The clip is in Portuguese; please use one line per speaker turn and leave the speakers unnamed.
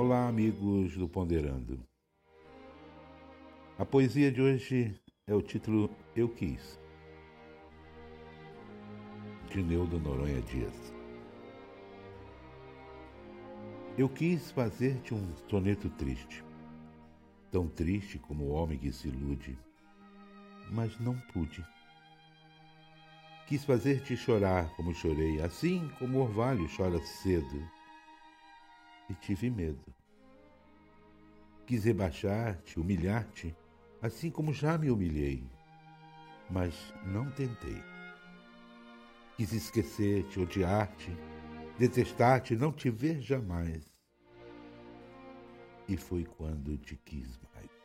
Olá, amigos do Ponderando. A poesia de hoje é o título Eu Quis, de Neudo Noronha Dias. Eu quis fazer-te um soneto triste, tão triste como o homem que se ilude, mas não pude. Quis fazer-te chorar como chorei, assim como o orvalho chora cedo, e tive medo. Quis rebaixar-te, humilhar-te, assim como já me humilhei, mas não tentei. Quis esquecer-te, odiar-te, detestar-te, não te ver jamais. E foi quando te quis mais.